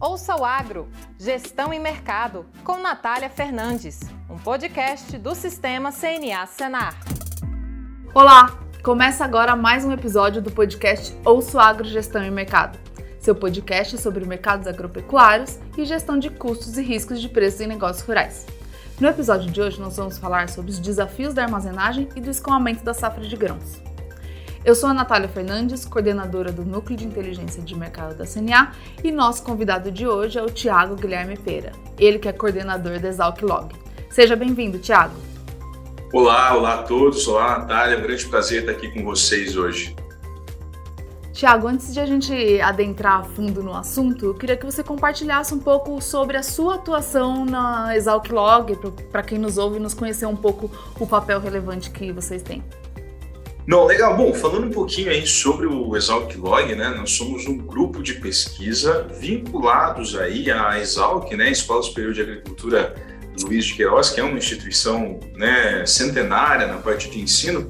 Ouça o Agro, Gestão e Mercado, com Natália Fernandes, um podcast do Sistema CNA Senar. Olá, começa agora mais um episódio do podcast Ouça o Agro, Gestão e Mercado, seu podcast sobre mercados agropecuários e gestão de custos e riscos de preços em negócios rurais. No episódio de hoje, nós vamos falar sobre os desafios da armazenagem e do escoamento da safra de grãos. Eu sou a Natália Fernandes, coordenadora do Núcleo de Inteligência de Mercado da CNA, e nosso convidado de hoje é o Tiago Guilherme Pera, ele que é coordenador da Exalc Log. Seja bem-vindo, Tiago. Olá, olá a todos, olá Natália, é um grande prazer estar aqui com vocês hoje. Tiago, antes de a gente adentrar a fundo no assunto, eu queria que você compartilhasse um pouco sobre a sua atuação na Exalc Log, para quem nos ouve nos conhecer um pouco o papel relevante que vocês têm. Não, legal. Bom, falando um pouquinho aí sobre o Exalc Log, né? Nós somos um grupo de pesquisa vinculados aí à Exalc, né? Escola Superior de Agricultura Luiz de Queiroz, que é uma instituição né, centenária na parte de ensino.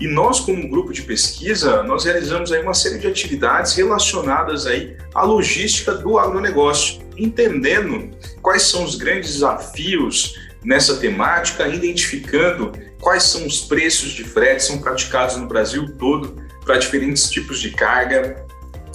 E nós, como grupo de pesquisa, nós realizamos aí uma série de atividades relacionadas aí à logística do agronegócio, entendendo quais são os grandes desafios nessa temática, identificando quais são os preços de frete são praticados no Brasil todo para diferentes tipos de carga,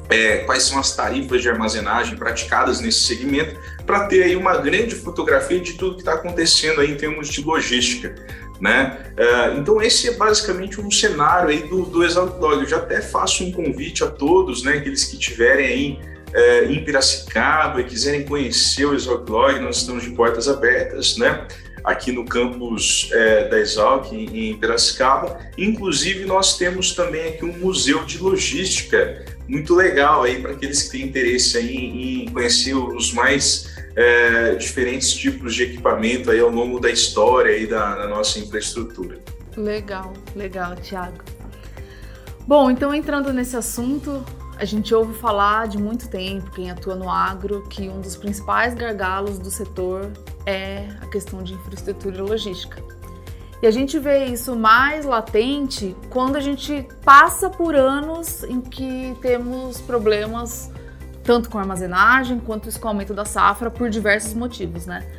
é, quais são as tarifas de armazenagem praticadas nesse segmento, para ter aí uma grande fotografia de tudo que está acontecendo aí em termos de logística. Né? Uh, então esse é basicamente um cenário aí do, do Exalc Log. Eu já até faço um convite a todos, né, aqueles que estiverem aí uh, em Piracicaba e quiserem conhecer o Exalc Log, nós estamos de portas abertas, né? Aqui no campus é, da Exalc, em, Piracicaba. Inclusive, nós temos também aqui um museu de logística muito legal aí para aqueles que têm interesse aí em conhecer os mais é, diferentes tipos de equipamento aí ao longo da história aí da, da nossa infraestrutura. Legal, legal, Tiago. Bom, então entrando nesse assunto, a gente ouve falar de muito tempo, quem atua no agro, que um dos principais gargalos do setor é a questão de infraestrutura e logística. E a gente vê isso mais latente quando a gente passa por anos em que temos problemas tanto com armazenagem quanto escoamento da safra por diversos motivos, né?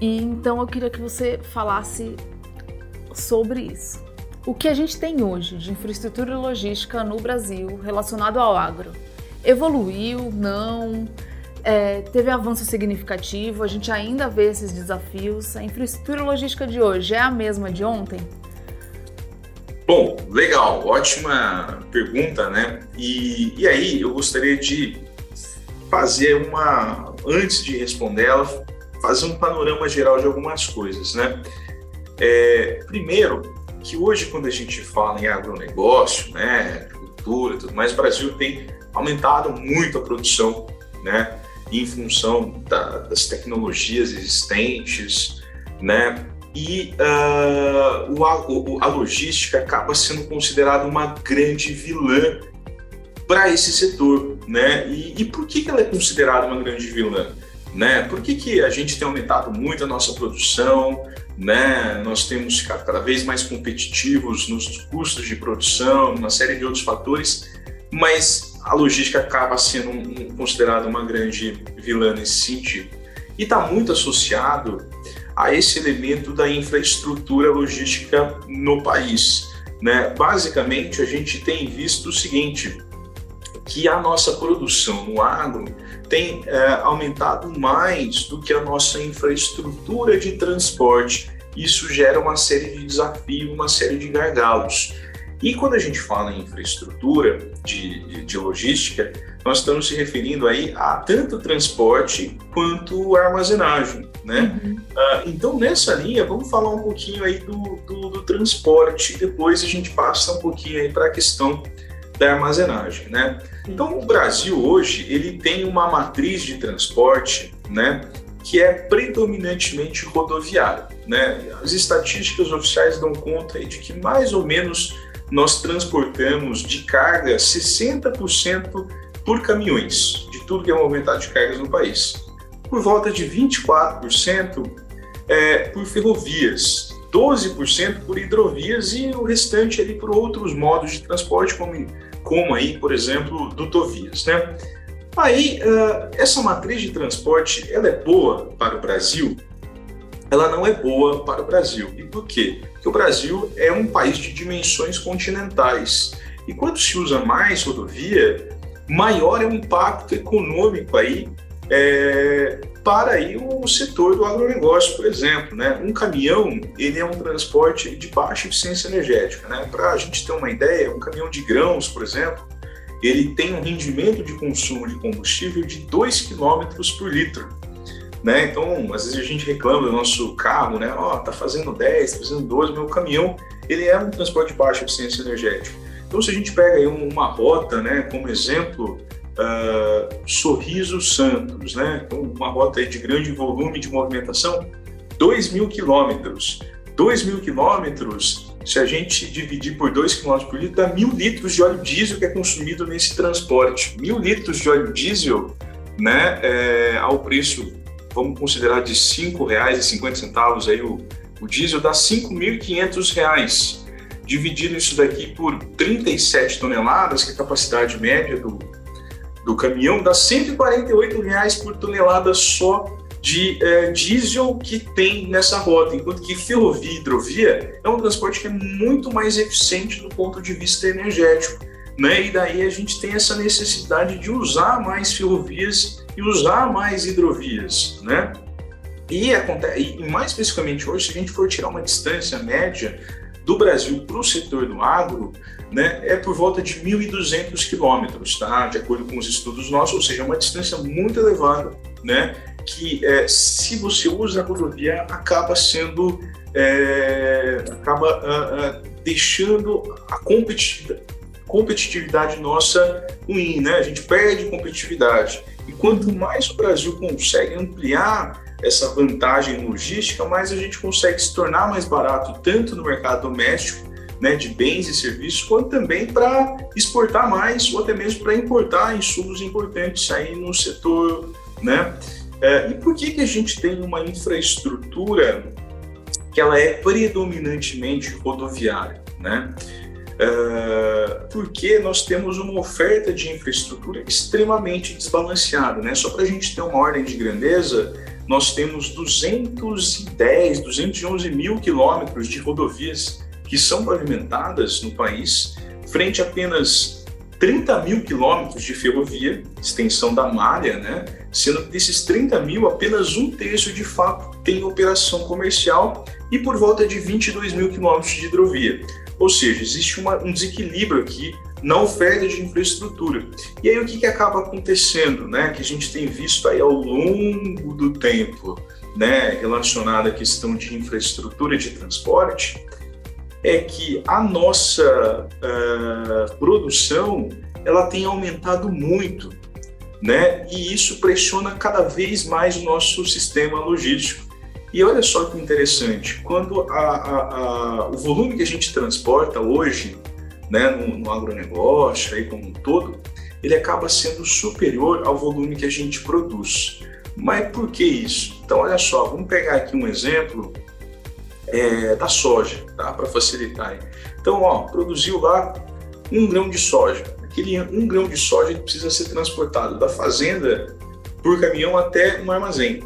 E então eu queria que você falasse sobre isso. O que a gente tem hoje de infraestrutura logística no Brasil relacionado ao agro evoluiu? Não? É, teve avanço significativo? A gente ainda vê esses desafios? A infraestrutura logística de hoje é a mesma de ontem? Bom, legal, ótima pergunta, né? E, e aí eu gostaria de fazer uma, antes de responder ela, fazer um panorama geral de algumas coisas, né? É, primeiro, que hoje, quando a gente fala em agronegócio, né, agricultura e tudo mais, o Brasil tem aumentado muito a produção, né, em função da, das tecnologias existentes, né, e uh, o, a, a logística acaba sendo considerada uma grande vilã para esse setor, né? E, e, por que, que ela é considerada uma grande vilã? Né? Por que, que a gente tem aumentado muito a nossa produção? Né? Nós temos ficado cada vez mais competitivos nos custos de produção, uma série de outros fatores, mas a logística acaba sendo um, considerada uma grande vilã nesse sentido. E está muito associado a esse elemento da infraestrutura logística no país. Né? Basicamente, a gente tem visto o seguinte, que a nossa produção no agro tem é, aumentado mais do que a nossa infraestrutura de transporte. Isso gera uma série de desafios, uma série de gargalos. E quando a gente fala em infraestrutura de, de, de logística, nós estamos se referindo aí a tanto transporte quanto armazenagem, né? Uhum. Uh, então, nessa linha, vamos falar um pouquinho aí do, do, do transporte, depois a gente passa um pouquinho aí para a questão da armazenagem, né? Então, o Brasil hoje ele tem uma matriz de transporte, né, que é predominantemente rodoviária, né? As estatísticas oficiais dão conta de que mais ou menos nós transportamos de carga 60% por caminhões, de tudo que é movimentado de cargas no país. Por volta de 24% é, por ferrovias, 12% por hidrovias e o restante ali por outros modos de transporte, como, como aí, por exemplo, dutovias, né? Aí, uh, essa matriz de transporte, ela é boa para o Brasil? Ela não é boa para o Brasil. E por quê? Porque o Brasil é um país de dimensões continentais. E quando se usa mais rodovia, maior é o impacto econômico aí é, para aí o setor do agronegócio, por exemplo. Né? Um caminhão ele é um transporte de baixa eficiência energética. Né? Para a gente ter uma ideia, um caminhão de grãos, por exemplo, ele tem um rendimento de consumo de combustível de 2 km por litro. Né? Então, às vezes a gente reclama do nosso carro, né? Ó, oh, tá fazendo 10, tá fazendo 12, meu caminhão, ele é um transporte de baixa eficiência energética. Então, se a gente pega aí uma rota, né, como exemplo, uh, Sorriso Santos, né? Então, uma rota de grande volume de movimentação, 2 mil quilômetros. 2 mil quilômetros, se a gente dividir por 2 quilômetros por litro, dá mil litros de óleo diesel que é consumido nesse transporte. Mil litros de óleo diesel, né, é, ao preço, vamos considerar de R$ 5,50 aí o, o diesel, dá R$ 5.500. Dividido isso daqui por 37 toneladas, que é a capacidade média do, do caminhão dá 148 reais por tonelada só de é, diesel que tem nessa rota, enquanto que ferrovia e hidrovia é um transporte que é muito mais eficiente do ponto de vista energético. Né? E daí a gente tem essa necessidade de usar mais ferrovias e usar mais hidrovias. Né? E, e mais especificamente hoje, se a gente for tirar uma distância média do Brasil para o setor do agro, né, é por volta de 1.200 quilômetros, tá? de acordo com os estudos nossos, ou seja, é uma distância muito elevada, né, que é, se você usa a rodovia, acaba sendo, é, acaba uh, uh, deixando a competitividade, competitividade nossa ruim, né? a gente perde competitividade. E quanto mais o Brasil consegue ampliar essa vantagem logística, mais a gente consegue se tornar mais barato, tanto no mercado doméstico, né, de bens e serviços, quanto também para exportar mais ou até mesmo para importar insumos importantes aí no setor. Né? É, e por que, que a gente tem uma infraestrutura que ela é predominantemente rodoviária? Né? Uh, porque nós temos uma oferta de infraestrutura extremamente desbalanceada. Né? Só para a gente ter uma ordem de grandeza, nós temos 210, 211 mil quilômetros de rodovias que são pavimentadas no país, frente a apenas 30 mil quilômetros de ferrovia, extensão da malha, né? sendo que desses 30 mil, apenas um terço de fato tem operação comercial e por volta de 22 mil quilômetros de hidrovia. Ou seja, existe uma, um desequilíbrio aqui na oferta de infraestrutura. E aí o que, que acaba acontecendo, né? Que a gente tem visto aí ao longo do tempo, né? Relacionado à questão de infraestrutura de transporte, é que a nossa uh, produção ela tem aumentado muito, né? E isso pressiona cada vez mais o nosso sistema logístico. E olha só que interessante, quando a, a, a, o volume que a gente transporta hoje, né, no, no agronegócio aí como um todo, ele acaba sendo superior ao volume que a gente produz. Mas por que isso? Então, olha só, vamos pegar aqui um exemplo é, da soja, tá? para facilitar. Então, ó, produziu lá um grão de soja. Aquele um grão de soja precisa ser transportado da fazenda por caminhão até um armazém.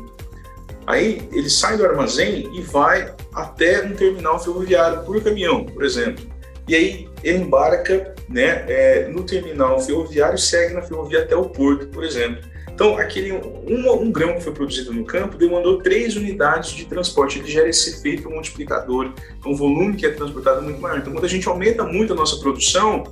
Aí ele sai do armazém e vai até um terminal ferroviário por caminhão, por exemplo. E aí embarca né, é, no terminal ferroviário e segue na ferrovia até o porto, por exemplo. Então, aquele um, um, grão que foi produzido no campo demandou três unidades de transporte. Ele gera esse efeito multiplicador. Então, o volume que é transportado é muito maior. Então, quando a gente aumenta muito a nossa produção,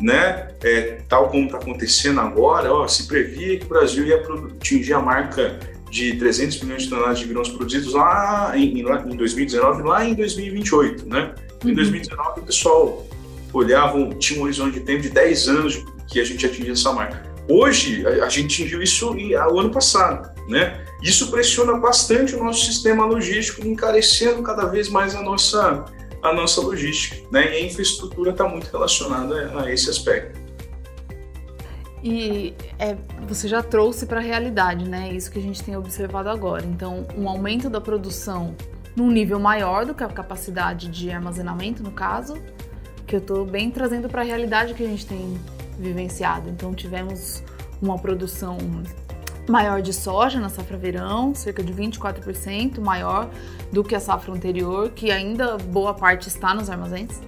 né, é, tal como está acontecendo agora, ó, se previa que o Brasil ia atingir a marca de 300 milhões de toneladas de grãos produzidos lá em, em 2019, lá em 2028, né? Em uhum. 2019 o pessoal olhava, tinha um horizonte de tempo de 10 anos que a gente atingia essa marca. Hoje, a, gente atingiu isso o ano passado, né? Isso pressiona bastante o nosso sistema logístico, encarecendo cada vez mais a nossa, a nossa logística, né? E a infraestrutura está muito relacionada a esse aspecto. E é, você já trouxe para a realidade, né? Isso que a gente tem observado agora. Então, um aumento da produção num nível maior do que a capacidade de armazenamento, no caso, que eu estou bem trazendo para a realidade que a gente tem vivenciado. Então, tivemos uma produção maior de soja na safra verão, cerca de 24% maior do que a safra anterior, que ainda boa parte está nos armazéns.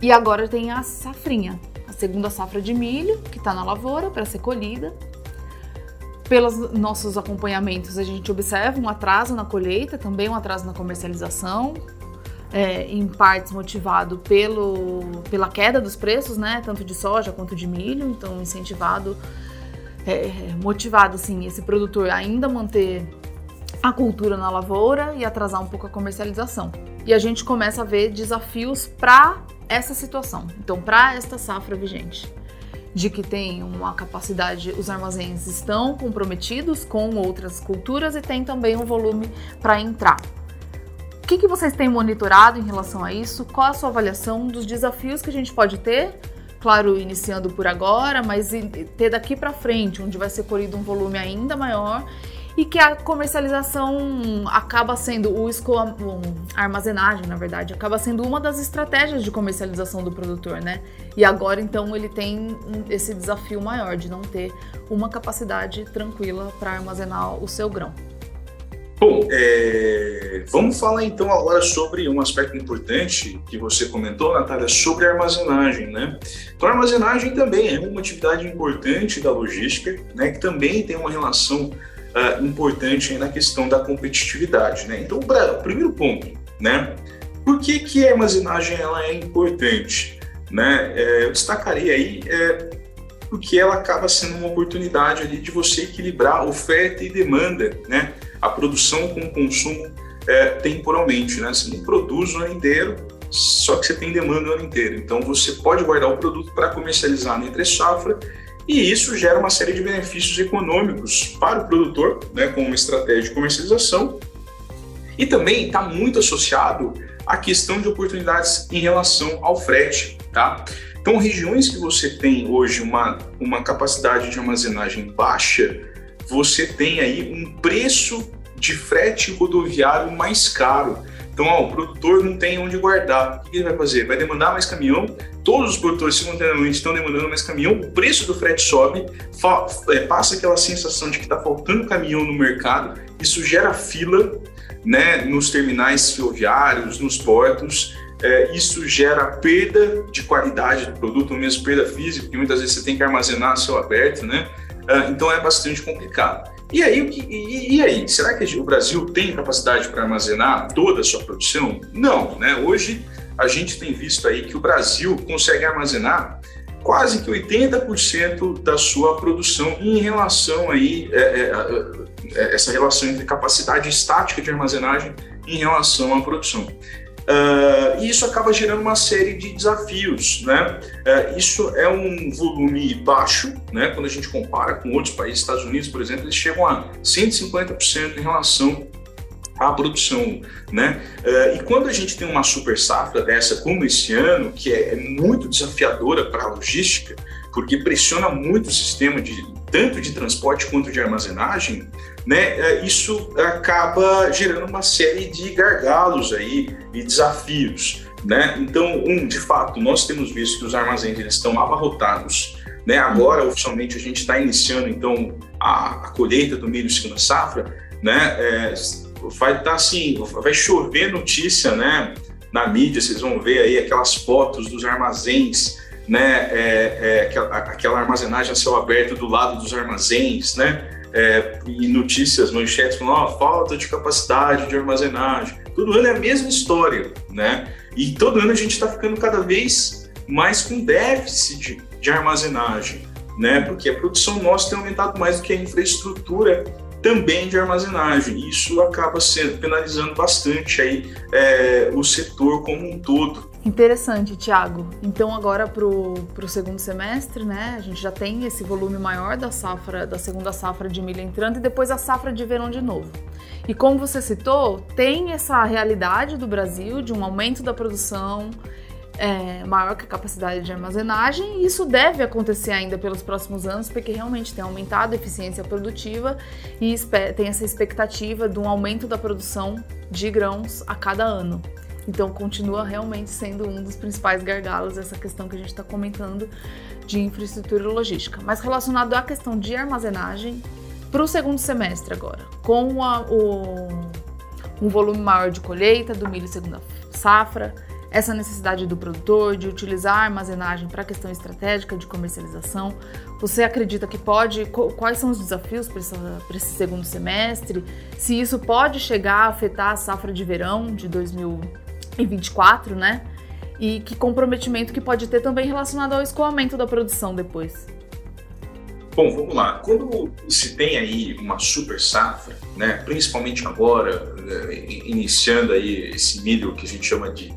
E agora tem a safrinha, a segunda safra de milho, que está na lavoura para ser colhida. Pelos nossos acompanhamentos, a gente observa um atraso na colheita, também um atraso na comercialização, é, em partes motivado pelo, pela queda dos preços, né, tanto de soja quanto de milho, então incentivado é, motivado assim esse produtor ainda manter a cultura na lavoura e atrasar um pouco a comercialização. E a gente começa a ver desafios para essa situação. Então, para esta safra vigente, de que tem uma capacidade, os armazéns estão comprometidos com outras culturas e tem também um volume para entrar. Que, que vocês têm monitorado em relação a isso? Qual a sua avaliação dos desafios que a gente pode ter claro, iniciando por agora, mas ter daqui para frente, onde vai ser colhido um volume ainda maior e que a comercialização acaba sendo o escoa, a armazenagem, na verdade, acaba sendo uma das estratégias de comercialização do produtor, né? E agora então ele tem esse desafio maior de não ter uma capacidade tranquila para armazenar o seu grão. Bom, é, vamos falar então agora sobre um aspecto importante que você comentou, Natália, sobre a armazenagem, né? Então, a armazenagem também é uma atividade importante da logística, né? Que também tem uma relação uh, importante na questão da competitividade, né? Então, o primeiro ponto, né? Por que, que a armazenagem ela é importante? Né? É, eu destacaria aí é, porque ela acaba sendo uma oportunidade ali de você equilibrar oferta e demanda, né? A produção com o consumo é, temporalmente, né? Você não produz o ano inteiro, só que você tem demanda o ano inteiro. Então você pode guardar o produto para comercializar na entre safra e isso gera uma série de benefícios econômicos para o produtor, né, com uma estratégia de comercialização. E também está muito associado à questão de oportunidades em relação ao frete, tá? Então, regiões que você tem hoje uma, uma capacidade de armazenagem baixa, você tem aí um preço de frete rodoviário mais caro. Então, ó, o produtor não tem onde guardar. O que ele vai fazer? Vai demandar mais caminhão. Todos os produtores simultaneamente estão demandando mais caminhão. O preço do frete sobe. É, passa aquela sensação de que está faltando caminhão no mercado. Isso gera fila né, nos terminais ferroviários, nos portos. É, isso gera perda de qualidade do produto, ou mesmo perda física, porque muitas vezes você tem que armazenar a céu aberto, né? Uh, então é bastante complicado. E aí, e, e, aí, será que o Brasil tem capacidade para armazenar toda a sua produção? Não, né? Hoje a gente tem visto aí que o Brasil consegue armazenar quase que 80% da sua produção em relação aí é, é, é, essa relação entre capacidade estática de armazenagem em relação à produção. Uh, e isso acaba gerando uma série de desafios. Né? Uh, isso é um volume baixo, né? quando a gente compara com outros países, Estados Unidos, por exemplo, eles chegam a 150% em relação à produção. Né? Uh, e quando a gente tem uma super safra dessa, como esse ano, que é, é muito desafiadora para a logística, porque pressiona muito o sistema de tanto de transporte quanto de armazenagem, né, é, isso acaba gerando uma série de gargalos aí e desafios. Né? Então, um, de fato, nós temos visto que os armazéns eles estão abarrotados. Né? Agora, oficialmente, a gente está iniciando então a, a, colheita do milho segunda safra. Né? É, vai estar tá, assim, vai chover notícia, né? Na mídia, vocês vão ver aí aquelas fotos dos armazéns, né? É, é, aquela, aquela armazenagem a céu aberto do lado dos armazéns, né? É, e notícias, manchetes falando, oh, falta de capacidade de armazenagem. Todo ano é a mesma história, né? E todo ano a gente está ficando cada vez mais com déficit de armazenagem, né? Porque a produção nossa tem aumentado mais do que a infraestrutura também de armazenagem. Isso acaba sendo penalizando bastante aí é, o setor como um todo. Interessante, Tiago. Então agora para o segundo semestre, né, a gente já tem esse volume maior da safra, da segunda safra de milho entrando e depois a safra de verão de novo. E como você citou, tem essa realidade do Brasil de um aumento da produção é, maior que a capacidade de armazenagem, e isso deve acontecer ainda pelos próximos anos, porque realmente tem aumentado a eficiência produtiva e tem essa expectativa de um aumento da produção de grãos a cada ano. Então continua realmente sendo um dos principais gargalos essa questão que a gente está comentando de infraestrutura logística. Mas relacionado à questão de armazenagem, para o segundo semestre agora, com a, o, um volume maior de colheita do milho segunda safra, essa necessidade do produtor de utilizar a armazenagem para questão estratégica de comercialização. Você acredita que pode? Quais são os desafios para esse segundo semestre? Se isso pode chegar a afetar a safra de verão de 2024, né? E que comprometimento que pode ter também relacionado ao escoamento da produção depois? Bom, vamos lá. Quando se tem aí uma super safra, né, principalmente agora, eh, iniciando aí esse milho que a gente chama de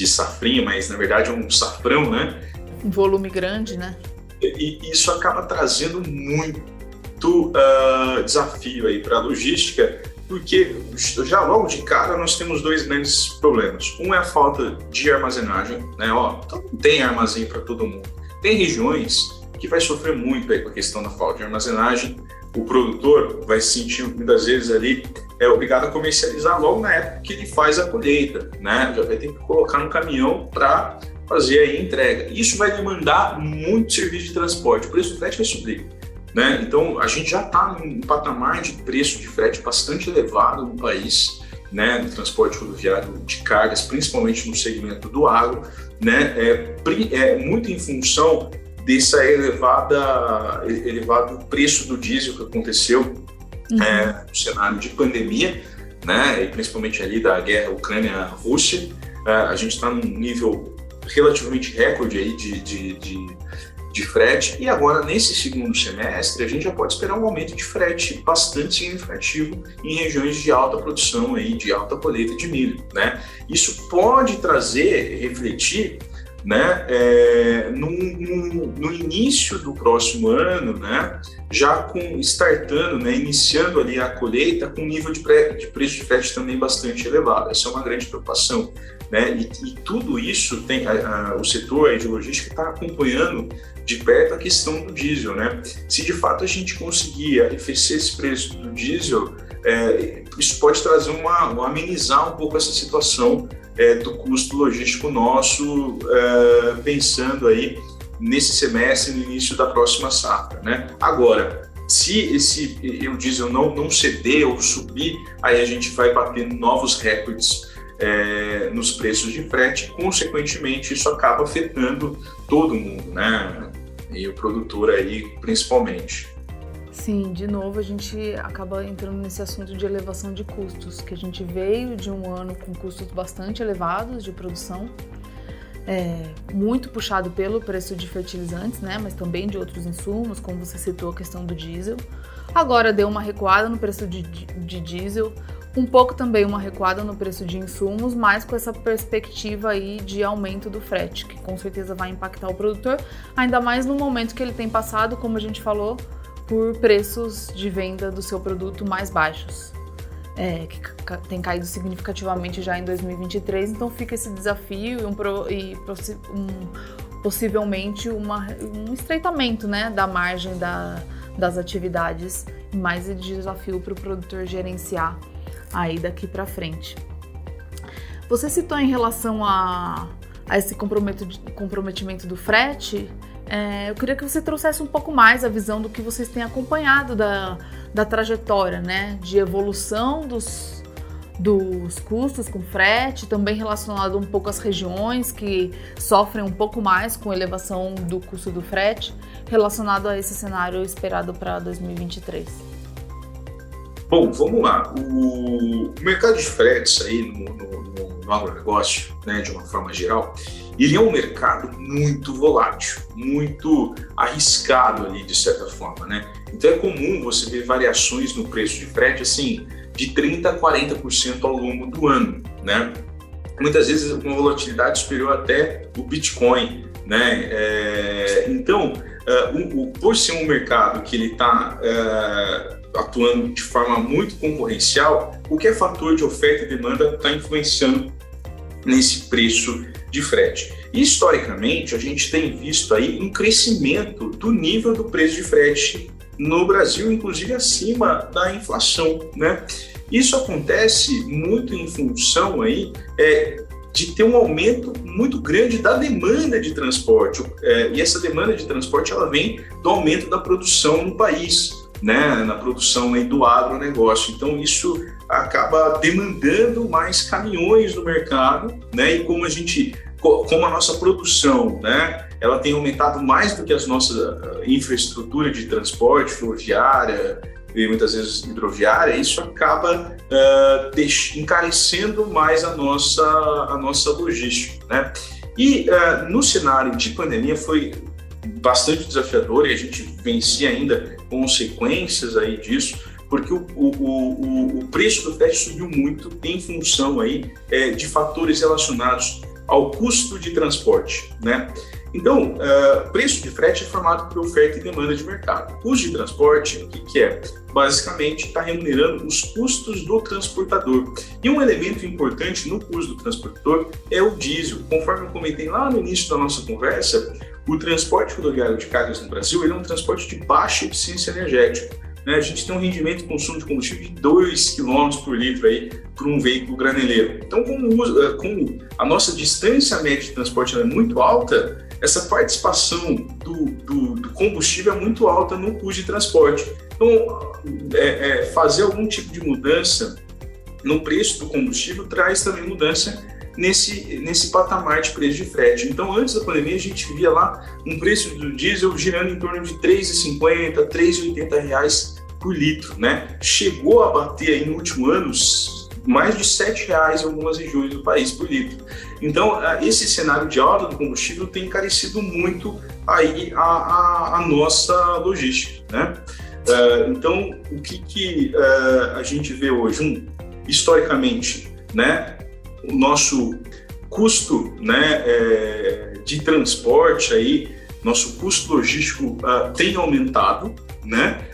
de safrinha, mas na verdade é um safrão, né? Um volume grande, né? E isso acaba trazendo muito uh, desafio aí para a logística, porque já logo de cara nós temos dois grandes problemas. Um é a falta de armazenagem, né? Ó, então não tem armazém para todo mundo. Tem regiões que vai sofrer muito aí com a questão da falta de armazenagem. O produtor vai se sentir muitas vezes ali é obrigado a comercializar logo na época que ele faz a colheita, né? Já vai ter que colocar no caminhão para fazer a entrega. Isso vai demandar muito serviço de transporte, o preço do frete vai subir. Né? Então, a gente já está num patamar de preço de frete bastante elevado no país, né, no transporte rodoviário de cargas, principalmente no segmento do agro, né, é, é muito em função dessa elevada elevado preço do diesel que aconteceu uhum. é, no cenário de pandemia, né, e principalmente ali da guerra Ucrânia-Rússia, é, a gente está num nível relativamente recorde aí de, de, de, de, frete, e agora nesse segundo semestre a gente já pode esperar um aumento de frete bastante significativo em regiões de alta produção, aí, de alta colheita de milho. Né? Isso pode trazer, refletir né, é, no, no, no, início do próximo ano, né, já com startando, né, iniciando ali a colheita com nível de, pré, de preço de frete também bastante elevado. Essa é uma grande preocupação, né, e, e tudo isso tem a, a, o setor de logística está acompanhando de perto a questão do diesel, né. Se de fato a gente conseguir arrefecer esse preço do diesel, é, isso pode trazer uma, uma amenizar um pouco essa situação é, do custo logístico nosso, é, pensando aí nesse semestre, no início da próxima safra. Né? Agora, se esse o diesel não, não ceder ou subir, aí a gente vai batendo novos recordes é, nos preços de frete, consequentemente isso acaba afetando todo mundo, né? E o produtor aí principalmente. Sim, de novo a gente acaba entrando nesse assunto de elevação de custos, que a gente veio de um ano com custos bastante elevados de produção, é, muito puxado pelo preço de fertilizantes, né, mas também de outros insumos, como você citou a questão do diesel. Agora deu uma recuada no preço de, de, diesel, um pouco também uma recuada no preço de insumos, mas com essa perspectiva aí de aumento do frete, que com certeza vai impactar o produtor, ainda mais no momento que ele tem passado, como a gente falou, por preços de venda do seu produto mais baixos, é, que tem caído significativamente já em 2023. Então fica esse desafio e, um, e um, possivelmente uma, um estreitamento né, da margem da, das atividades mais desafio para o produtor gerenciar aí daqui para frente. Você citou em relação a, a esse comprometimento do frete, é, eu queria que você trouxesse um pouco mais a visão do que vocês têm acompanhado da, da trajetória, né? De evolução dos, dos custos com frete, também relacionado um pouco às regiões que sofrem um pouco mais com elevação do custo do frete, relacionado a esse cenário esperado para 2023. Bom, vamos lá. O mercado de fretes aí no, no, no agronegócio, né, de uma forma geral, ele é um mercado muito volátil, muito arriscado ali, de certa forma, né? Então é comum você ver variações no preço de frete, assim, de 30% a 40% ao longo do ano, né? Muitas vezes uma volatilidade superior até o Bitcoin, né? É, então, uh, por ser um mercado que ele está uh, é, atuando de forma muito concorrencial, qualquer fator de oferta e demanda está influenciando nesse preço de frete. Historicamente, a gente tem visto aí um crescimento do nível do preço de frete no Brasil, inclusive acima da inflação, né? Isso acontece muito em função aí é, de ter um aumento muito grande da demanda de transporte. É, e essa demanda de transporte ela vem do aumento da produção no país, né, na produção aí do agronegócio. Então, isso acaba demandando mais caminhões no mercado, né, e como a gente, como a nossa produção, né, ela tem aumentado mais do que a nossa infraestrutura de transporte, ferroviária, e muitas vezes hidroviária, isso acaba uh, encarecendo mais a nossa, a nossa logística. Né? E uh, no cenário de pandemia foi bastante desafiador e a gente vencia ainda consequências aí disso, porque o, o, o, o preço do frete subiu muito em função aí, é, de fatores relacionados ao custo de transporte. Né? Então, uh, preço de frete é formado por oferta e demanda de mercado. Custo de transporte, o que, que é? Basicamente, está remunerando os custos do transportador. E um elemento importante no custo do transportador é o diesel. Conforme eu comentei lá no início da nossa conversa, o transporte rodoviário de cargas no Brasil é um transporte de baixa eficiência energética. Né? A gente tem um rendimento de consumo de combustível de 2 km por litro aí para um veículo graneleiro. Então, como, eh, como a nossa distância média de transporte é muito alta, essa participação do, do, do, combustível é muito alta no custo de transporte. Então, é, é, fazer algum tipo de mudança no preço do combustível traz também mudança nesse, nesse patamar de preço de frete. Então, antes da pandemia, a gente via lá um preço do diesel girando em torno de R$ 3,50, R$ 3,80 por litro, né? Chegou a bater aí no último ano mais de R$ reais em algumas regiões do país por litro. Então, esse cenário de alta do combustível tem encarecido muito aí a, a, a nossa logística, né? Uh, então, o que, que uh, a gente vê hoje? Um, historicamente, né, o nosso custo né, é, de transporte, aí, nosso custo logístico uh, tem aumentado, né,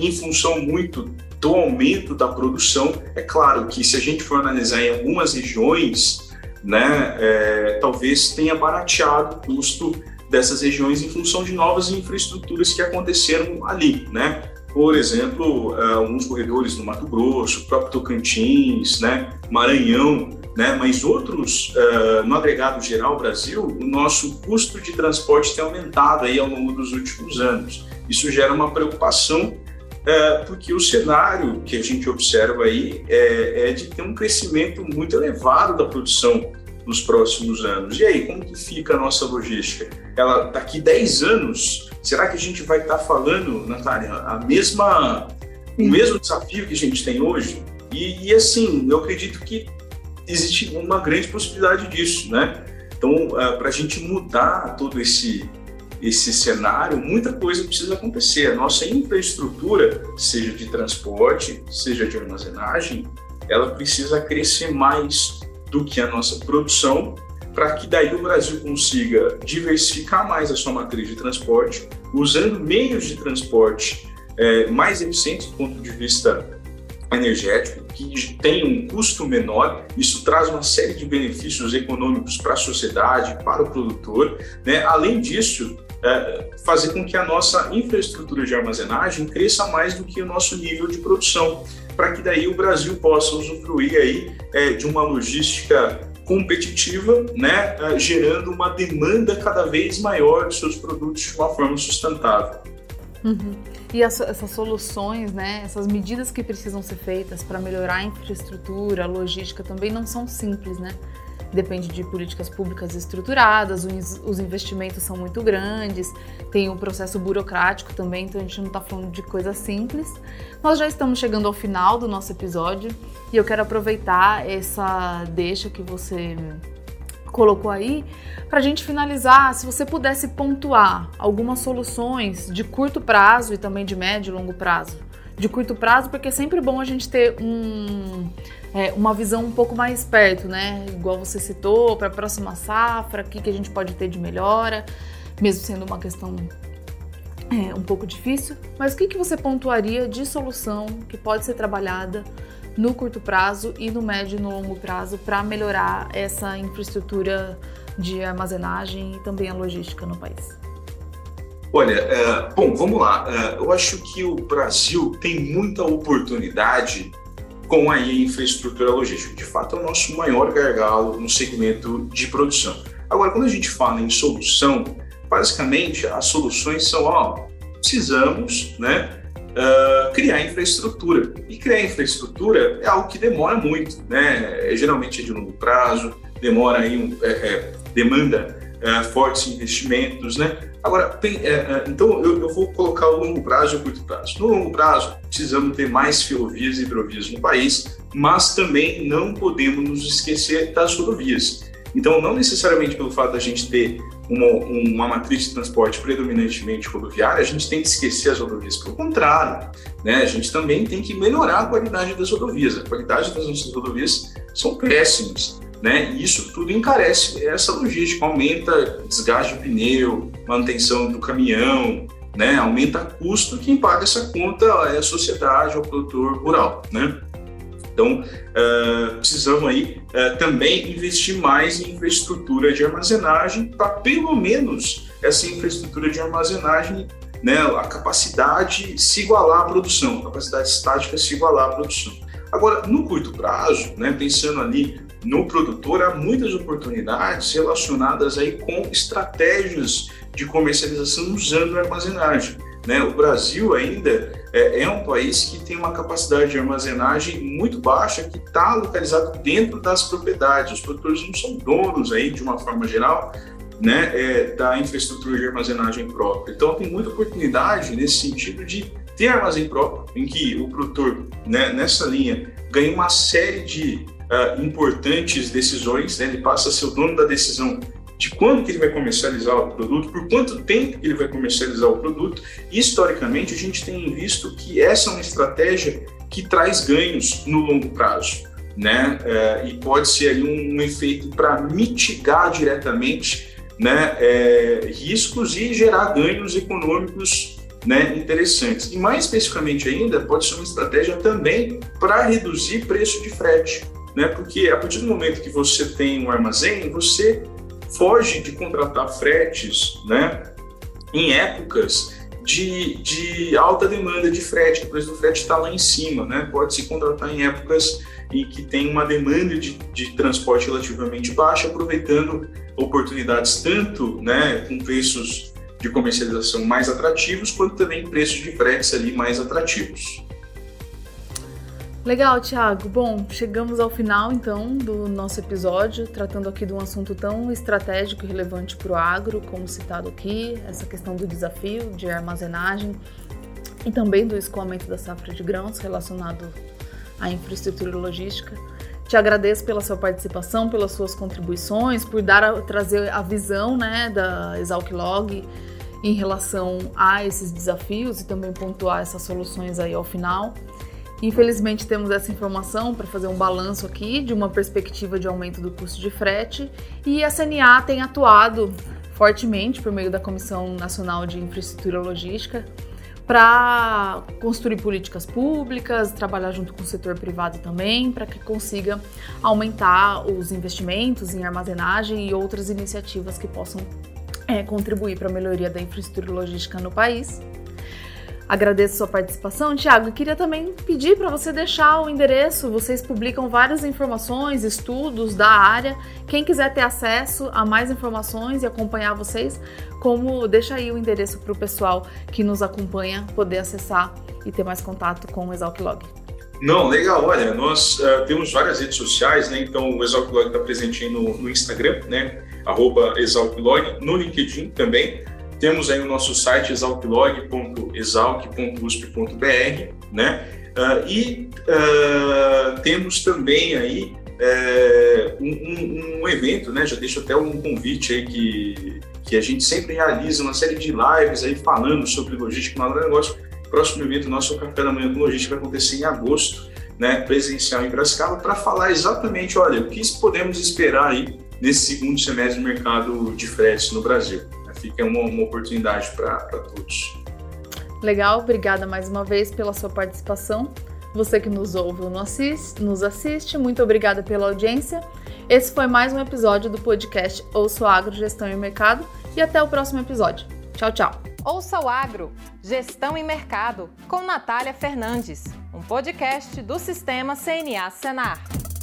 em função muito do aumento da produção. É claro que se a gente for analisar em algumas regiões, né, é, talvez tenha barateado o custo dessas regiões em função de novas infraestruturas que aconteceram ali, né? Por exemplo, é, alguns corredores no Mato Grosso, próprio Tocantins, né, Maranhão, né, mas outros, uh, no agregado geral Brasil, o nosso custo de transporte tem aumentado aí ao longo dos últimos anos. Isso gera uma preocupação é, porque o cenário que a gente observa aí é, é, de ter um crescimento muito elevado da produção nos próximos anos. E aí, como que fica a nossa logística? Ela daqui 10 anos, será que a gente vai estar falando, Natália, a mesma, o mesmo desafio que a gente tem hoje? E, e assim, eu acredito que existe uma grande possibilidade disso, né? Então, uh, para a gente mudar todo esse esse cenário, muita coisa precisa acontecer. A nossa infraestrutura, seja de transporte, seja de armazenagem, ela precisa crescer mais do que a nossa produção, para que daí o Brasil consiga diversificar mais a sua matriz de transporte, usando meios de transporte é, mais eficientes do ponto de vista energético, que tem um custo menor, isso traz uma série de benefícios econômicos para a sociedade, para o produtor. Né? Além disso, é, fazer com que a nossa infraestrutura de armazenagem cresça mais do que o nosso nível de produção, para que daí o Brasil possa usufruir aí é, de uma logística competitiva, né, é, gerando uma demanda cada vez maior de seus produtos de uma forma sustentável. Uhum. E as, essas soluções, né, essas medidas que precisam ser feitas para melhorar a infraestrutura, a logística também não são simples, né? Depende de políticas públicas estruturadas, os investimentos são muito grandes, tem um processo burocrático também, então a gente não está falando de coisa simples. Nós já estamos chegando ao final do nosso episódio e eu quero aproveitar essa deixa que você colocou aí para a gente finalizar. Se você pudesse pontuar algumas soluções de curto prazo e também de médio e longo prazo. De curto prazo, porque é sempre bom a gente ter um é, uma visão um pouco mais perto, né? Igual você citou, para a próxima safra, o que, que a gente pode ter de melhora, mesmo sendo uma questão é, um pouco difícil. Mas o que, que você pontuaria de solução que pode ser trabalhada no curto prazo e no médio e no longo prazo para melhorar essa infraestrutura de armazenagem e também a logística no país? Olha, é, bom, vamos lá. É, eu acho que o Brasil tem muita oportunidade com a infraestrutura logística. De fato, é o nosso maior gargalo no segmento de produção. Agora, quando a gente fala em solução, basicamente as soluções são, ó, precisamos, né, uh, criar infraestrutura. E criar infraestrutura é algo que demora muito, né? É, geralmente é de longo prazo, demora aí, um, é, é, demanda é, fortes investimentos, né? Agora, tem, é, é, então eu, eu, vou colocar o longo prazo e o curto prazo. No longo prazo, precisamos ter mais ferrovias e hidrovias no país, mas também não podemos nos esquecer das rodovias. Então, não necessariamente pelo fato da gente ter uma, uma matriz de transporte predominantemente rodoviária, a gente tem que esquecer as rodovias. Pelo contrário, né, a gente também tem que melhorar a qualidade das rodovias. A qualidade das nossas rodovias são péssimas. Né? Isso tudo encarece essa logística, aumenta desgaste de pneu, manutenção do caminhão, né? aumenta custo, quem paga essa conta é a sociedade, é o produtor rural. Né? Então, uh, precisamos aí uh, também investir mais em infraestrutura de armazenagem para pelo menos essa infraestrutura de armazenagem, né, a capacidade se igualar à produção, capacidade estática se igualar à produção. Agora, no curto prazo, né, pensando ali no produtor, há muitas oportunidades relacionadas aí com estratégias de comercialização usando armazenagem. Né? O Brasil ainda é, é, um país que tem uma capacidade de armazenagem muito baixa, que está localizado dentro das propriedades. Os produtores não são donos aí, de uma forma geral, né, é, da infraestrutura de armazenagem própria. Então, tem muita oportunidade nesse sentido de ter armazém próprio, em que o produtor, né, nessa linha, ganha uma série de uh, importantes decisões, né, ele passa a ser o dono da decisão de quando que ele vai comercializar o produto, por quanto tempo ele vai comercializar o produto. E, historicamente, a gente tem visto que essa é uma estratégia que traz ganhos no longo prazo, né? É, e pode ser aí um, um efeito para mitigar diretamente né, é, riscos e gerar ganhos econômicos né, interessantes. E mais especificamente ainda, pode ser uma estratégia também para reduzir preço de frete, né? Porque a partir do momento que você tem um armazém, você foge de contratar fretes, né? Em épocas de, de alta demanda de frete, o preço do frete está lá em cima, né? Pode se contratar em épocas em que tem uma demanda de, de transporte relativamente baixa, aproveitando oportunidades tanto, né, com preços de comercialização mais atrativos, quanto também preços de fretes ali mais atrativos. Legal, Thiago. Bom, chegamos ao final então do nosso episódio, tratando aqui de um assunto tão estratégico e relevante para o agro, como citado aqui, essa questão do desafio de armazenagem e também do escoamento da safra de grãos relacionado à infraestrutura logística. Te agradeço pela sua participação, pelas suas contribuições, por dar a, trazer a visão né, da Exalc Log em relação a esses desafios e também pontuar essas soluções aí ao final. Infelizmente, temos essa informação para fazer um balanço aqui de uma perspectiva de aumento do custo de frete e a CNA tem atuado fortemente por meio da Comissão Nacional de Infraestrutura Logística para construir políticas públicas, trabalhar junto com o setor privado também, para que consiga aumentar os investimentos em armazenagem e outras iniciativas que possam é, contribuir para a melhoria da infraestrutura logística no país. Agradeço sua participação, Tiago. Queria também pedir para você deixar o endereço. Vocês publicam várias informações, estudos da área. Quem quiser ter acesso a mais informações e acompanhar vocês, como deixa aí o endereço para o pessoal que nos acompanha poder acessar e ter mais contato com o Exalc Não, legal. Olha, nós uh, temos várias redes sociais, né? Então o Exalc está presente no, no, Instagram, né? Arroba no LinkedIn também. Temos aí o nosso site exalclog.exalc.usp.br, né? Uh, e uh, temos também aí uh, um, um, um, evento, né? Já deixo até um convite aí que, que a gente sempre realiza uma série de lives aí falando sobre logística no agronegócio. O próximo evento nosso é o Café da Manhã com Logística, vai acontecer em agosto, né? Presencial em Brascala, para falar exatamente, olha, o que podemos esperar aí nesse segundo semestre do mercado de fretes no Brasil fica uma, uma oportunidade para todos. Legal, obrigada mais uma vez pela sua participação. Você que nos ouve ou assiste, nos assiste, muito obrigada pela audiência. Esse foi mais um episódio do podcast Ouça o Agro, Gestão e Mercado e até o próximo episódio. Tchau, tchau. Ouça o Agro, Gestão e Mercado, com Natália Fernandes um podcast do Sistema CNA Senar.